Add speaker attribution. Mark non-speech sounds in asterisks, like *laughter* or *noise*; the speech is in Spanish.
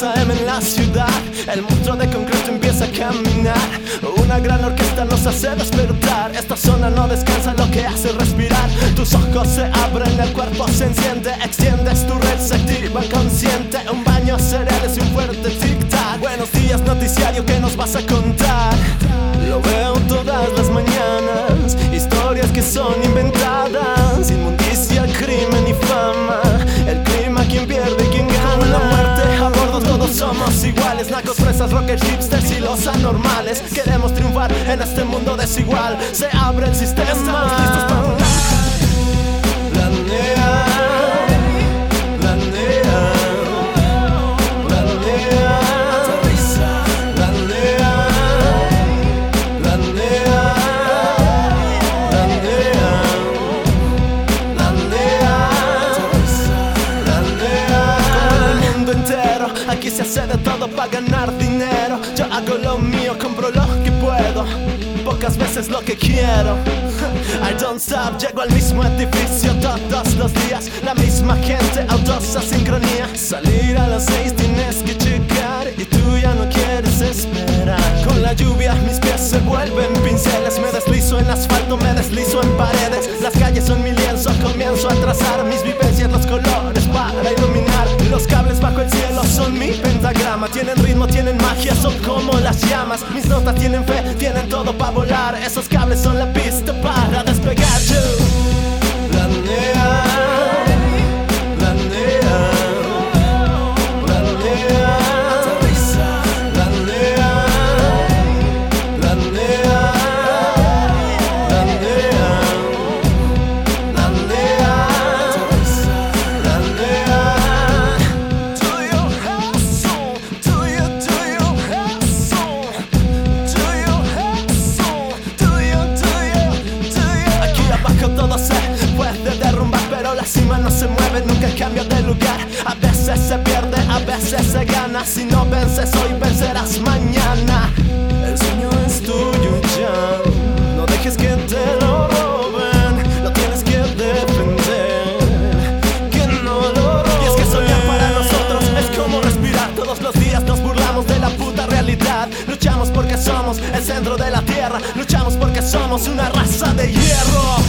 Speaker 1: 2 AM en la ciudad. El monstruo de concreto empieza a caminar. Una gran orquesta nos hace despertar. Esta zona no descansa, lo que hace respirar. Tus ojos se abren, el cuerpo se enciende. Extiendes tu red, se activa consciente. Un baño cereales y un fuerte tic-tac. Buenos días, noticiario, ¿qué nos vas a contar? Lo veo todas las mañanas. Historias que son Nacos, fresas, rockers, hipsters y los anormales. Queremos triunfar en este mundo desigual. Se abre el sistema Aquí se hace de todo para ganar dinero. Yo hago lo mío, compro lo que puedo. Pocas veces lo que quiero. *laughs* I don't stop, llego al mismo edificio todos los días. La misma gente, autos a sincronía. Salir a las seis tienes que checar Y tú ya no quieres esperar. Con la lluvia mis pies se vuelven pinceles. Me deslizo en asfalto, me deslizo en paredes. Las calles son mi lienzo, comienzo a trazar veces se gana. Si no vences hoy, vencerás mañana. El sueño es tuyo ya. No dejes que te lo roben, lo tienes que defender. Que no lo roben. Y es que soñar para nosotros es como respirar. Todos los días nos burlamos de la puta realidad. Luchamos porque somos el centro de la tierra. Luchamos porque somos una raza de hierro.